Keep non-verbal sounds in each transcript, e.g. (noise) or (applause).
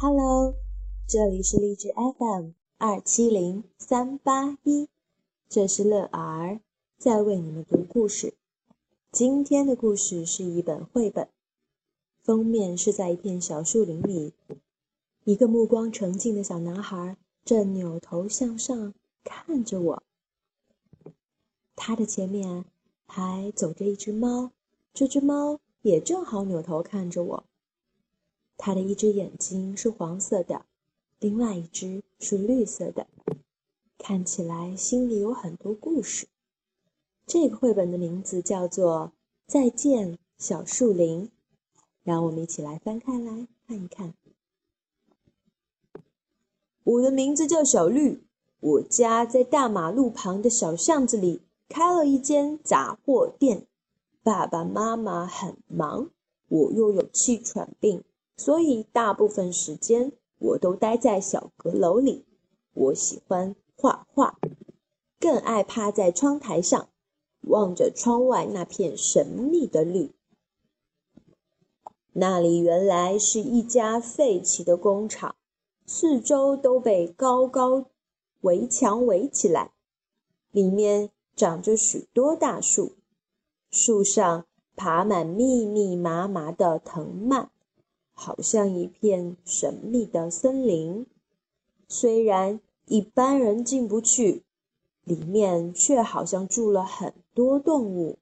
Hello，这里是励志 FM 二七零三八一，这是乐儿在为你们读故事。今天的故事是一本绘本，封面是在一片小树林里，一个目光澄净的小男孩正扭头向上看着我。他的前面还走着一只猫，这只猫也正好扭头看着我。他的一只眼睛是黄色的，另外一只是绿色的，看起来心里有很多故事。这个绘本的名字叫做《再见小树林》，让我们一起来翻开来看一看。我的名字叫小绿，我家在大马路旁的小巷子里开了一间杂货店。爸爸妈妈很忙，我又有气喘病。所以大部分时间我都待在小阁楼里。我喜欢画画，更爱趴在窗台上，望着窗外那片神秘的绿。那里原来是一家废弃的工厂，四周都被高高围墙围起来，里面长着许多大树，树上爬满密密麻麻的藤蔓。好像一片神秘的森林，虽然一般人进不去，里面却好像住了很多动物。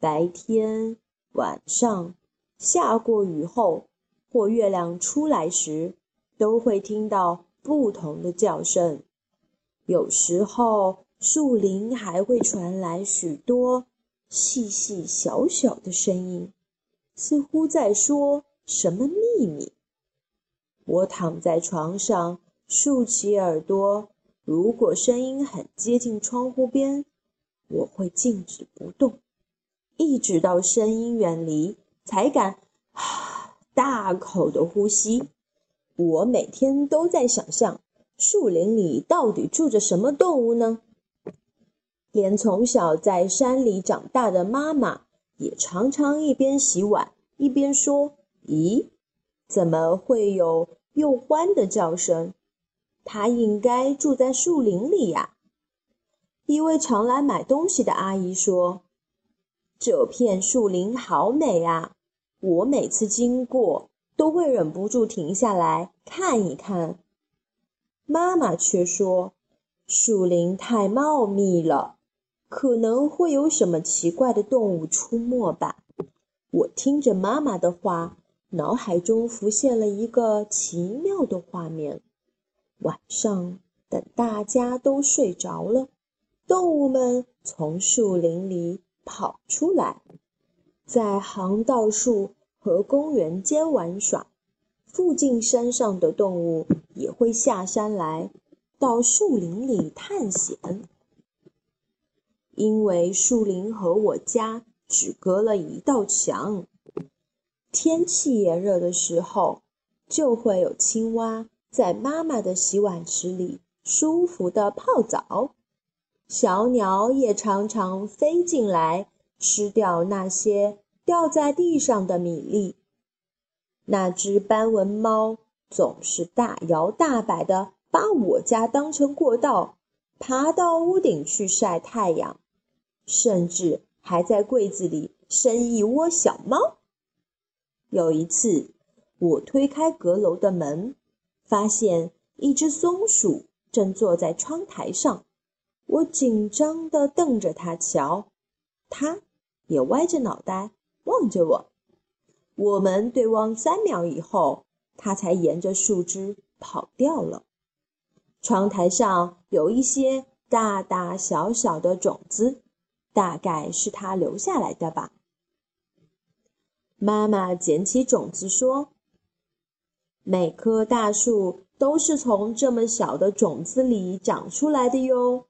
白天、晚上，下过雨后或月亮出来时，都会听到不同的叫声。有时候，树林还会传来许多细细小小的声音，似乎在说。什么秘密？我躺在床上，竖起耳朵。如果声音很接近窗户边，我会静止不动，一直到声音远离，才敢 (sighs) 大口的呼吸。我每天都在想象，树林里到底住着什么动物呢？连从小在山里长大的妈妈，也常常一边洗碗一边说。咦，怎么会有又欢的叫声？它应该住在树林里呀。一位常来买东西的阿姨说：“这片树林好美啊，我每次经过都会忍不住停下来看一看。”妈妈却说：“树林太茂密了，可能会有什么奇怪的动物出没吧。”我听着妈妈的话。脑海中浮现了一个奇妙的画面：晚上，等大家都睡着了，动物们从树林里跑出来，在航道树和公园间玩耍。附近山上的动物也会下山来，到树林里探险。因为树林和我家只隔了一道墙。天气炎热的时候，就会有青蛙在妈妈的洗碗池里舒服的泡澡。小鸟也常常飞进来，吃掉那些掉在地上的米粒。那只斑纹猫总是大摇大摆的把我家当成过道，爬到屋顶去晒太阳，甚至还在柜子里生一窝小猫。有一次，我推开阁楼的门，发现一只松鼠正坐在窗台上。我紧张地瞪着它瞧，它也歪着脑袋望着我。我们对望三秒以后，它才沿着树枝跑掉了。窗台上有一些大大小小的种子，大概是它留下来的吧。妈妈捡起种子说：“每棵大树都是从这么小的种子里长出来的哟。”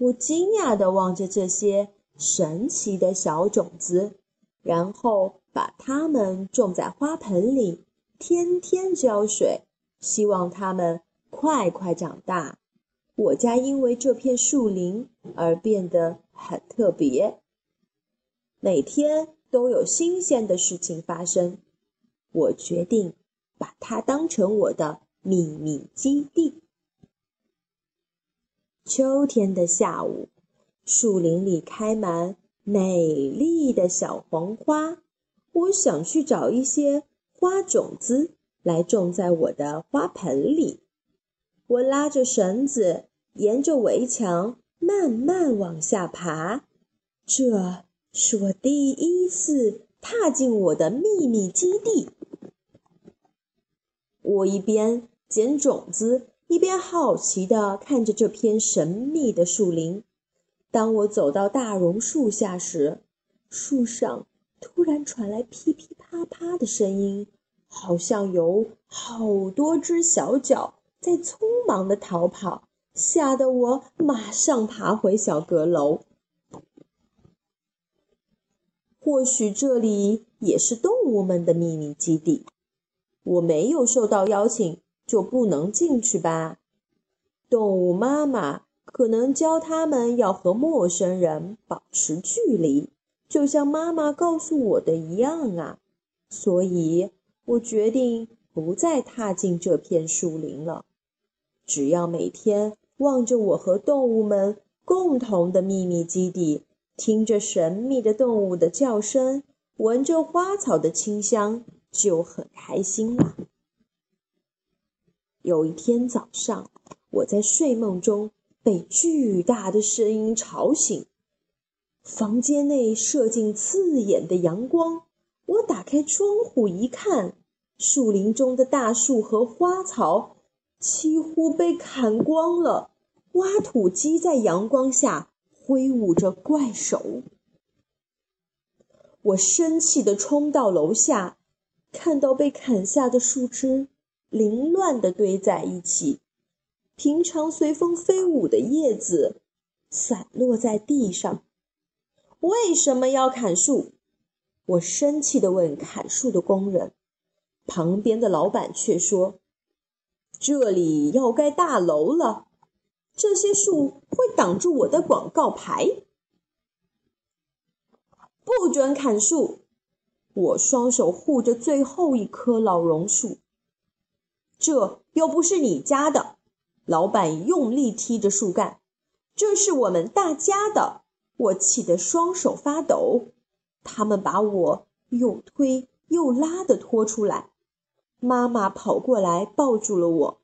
我惊讶地望着这些神奇的小种子，然后把它们种在花盆里，天天浇水，希望它们快快长大。我家因为这片树林而变得很特别，每天。都有新鲜的事情发生，我决定把它当成我的秘密基地。秋天的下午，树林里开满美丽的小黄花。我想去找一些花种子来种在我的花盆里。我拉着绳子，沿着围墙慢慢往下爬。这是我第一次踏进我的秘密基地。我一边捡种子，一边好奇地看着这片神秘的树林。当我走到大榕树下时，树上。突然传来噼噼啪啪的声音，好像有好多只小脚在匆忙的逃跑，吓得我马上爬回小阁楼。或许这里也是动物们的秘密基地，我没有受到邀请就不能进去吧？动物妈妈可能教他们要和陌生人保持距离。就像妈妈告诉我的一样啊，所以我决定不再踏进这片树林了。只要每天望着我和动物们共同的秘密基地，听着神秘的动物的叫声，闻着花草的清香，就很开心了。有一天早上，我在睡梦中被巨大的声音吵醒。房间内射进刺眼的阳光，我打开窗户一看，树林中的大树和花草几乎被砍光了。挖土机在阳光下挥舞着怪手。我生气地冲到楼下，看到被砍下的树枝凌乱地堆在一起，平常随风飞舞的叶子散落在地上。为什么要砍树？我生气地问砍树的工人。旁边的老板却说：“这里要盖大楼了，这些树会挡住我的广告牌，不准砍树！”我双手护着最后一棵老榕树。这又不是你家的，老板用力踢着树干。这是我们大家的。我气得双手发抖，他们把我又推又拉的拖出来。妈妈跑过来抱住了我。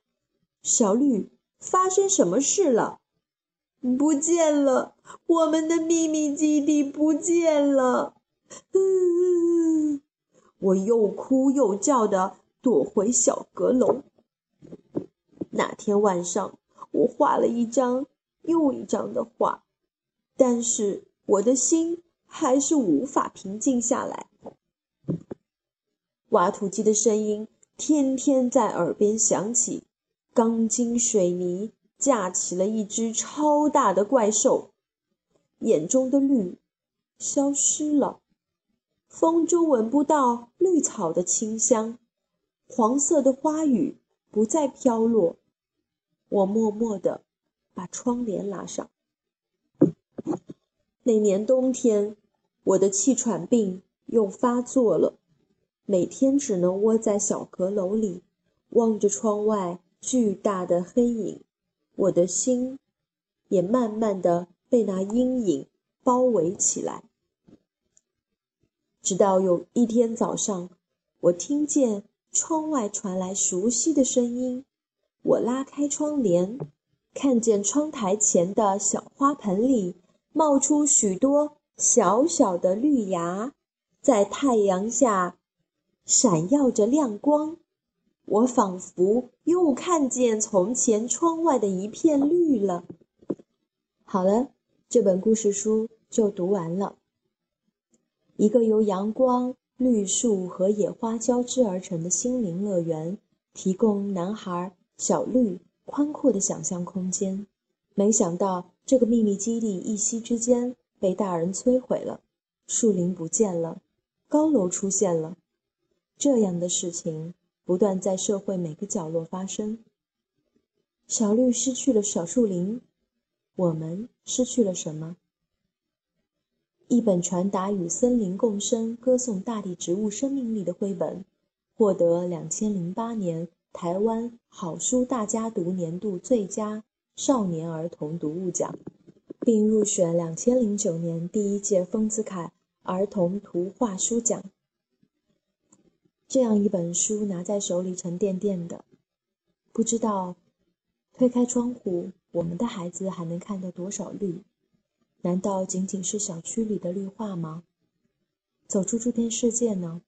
小绿，发生什么事了？不见了，我们的秘密基地不见了！嗯，我又哭又叫的躲回小阁楼。那天晚上，我画了一张又一张的画。但是我的心还是无法平静下来。挖土机的声音天天在耳边响起，钢筋水泥架起了一只超大的怪兽，眼中的绿消失了，风中闻不到绿草的清香，黄色的花雨不再飘落。我默默地把窗帘拉上。那年冬天，我的气喘病又发作了，每天只能窝在小阁楼里，望着窗外巨大的黑影，我的心也慢慢的被那阴影包围起来。直到有一天早上，我听见窗外传来熟悉的声音，我拉开窗帘，看见窗台前的小花盆里。冒出许多小小的绿芽，在太阳下闪耀着亮光。我仿佛又看见从前窗外的一片绿了。好了，这本故事书就读完了。一个由阳光、绿树和野花交织而成的心灵乐园，提供男孩小绿宽阔的想象空间。没想到。这个秘密基地一夕之间被大人摧毁了，树林不见了，高楼出现了，这样的事情不断在社会每个角落发生。小绿失去了小树林，我们失去了什么？一本传达与森林共生、歌颂大地植物生命力的绘本，获得两千零八年台湾好书大家读年度最佳少年儿童读物奖，并入选两千零九年第一届丰子恺儿童图画书奖。这样一本书拿在手里沉甸甸的，不知道推开窗户，我们的孩子还能看到多少绿？难道仅仅是小区里的绿化吗？走出这片世界呢？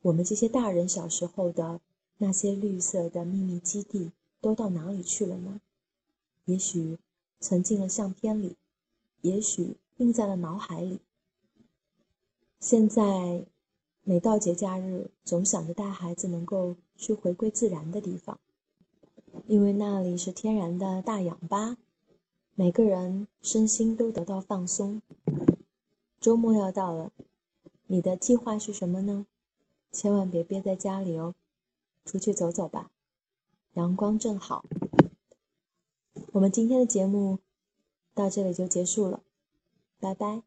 我们这些大人小时候的那些绿色的秘密基地都到哪里去了呢？也许存进了相片里，也许印在了脑海里。现在。每到节假日，总想着带孩子能够去回归自然的地方，因为那里是天然的大氧吧，每个人身心都得到放松。周末要到了，你的计划是什么呢？千万别憋在家里哦，出去走走吧，阳光正好。我们今天的节目到这里就结束了，拜拜。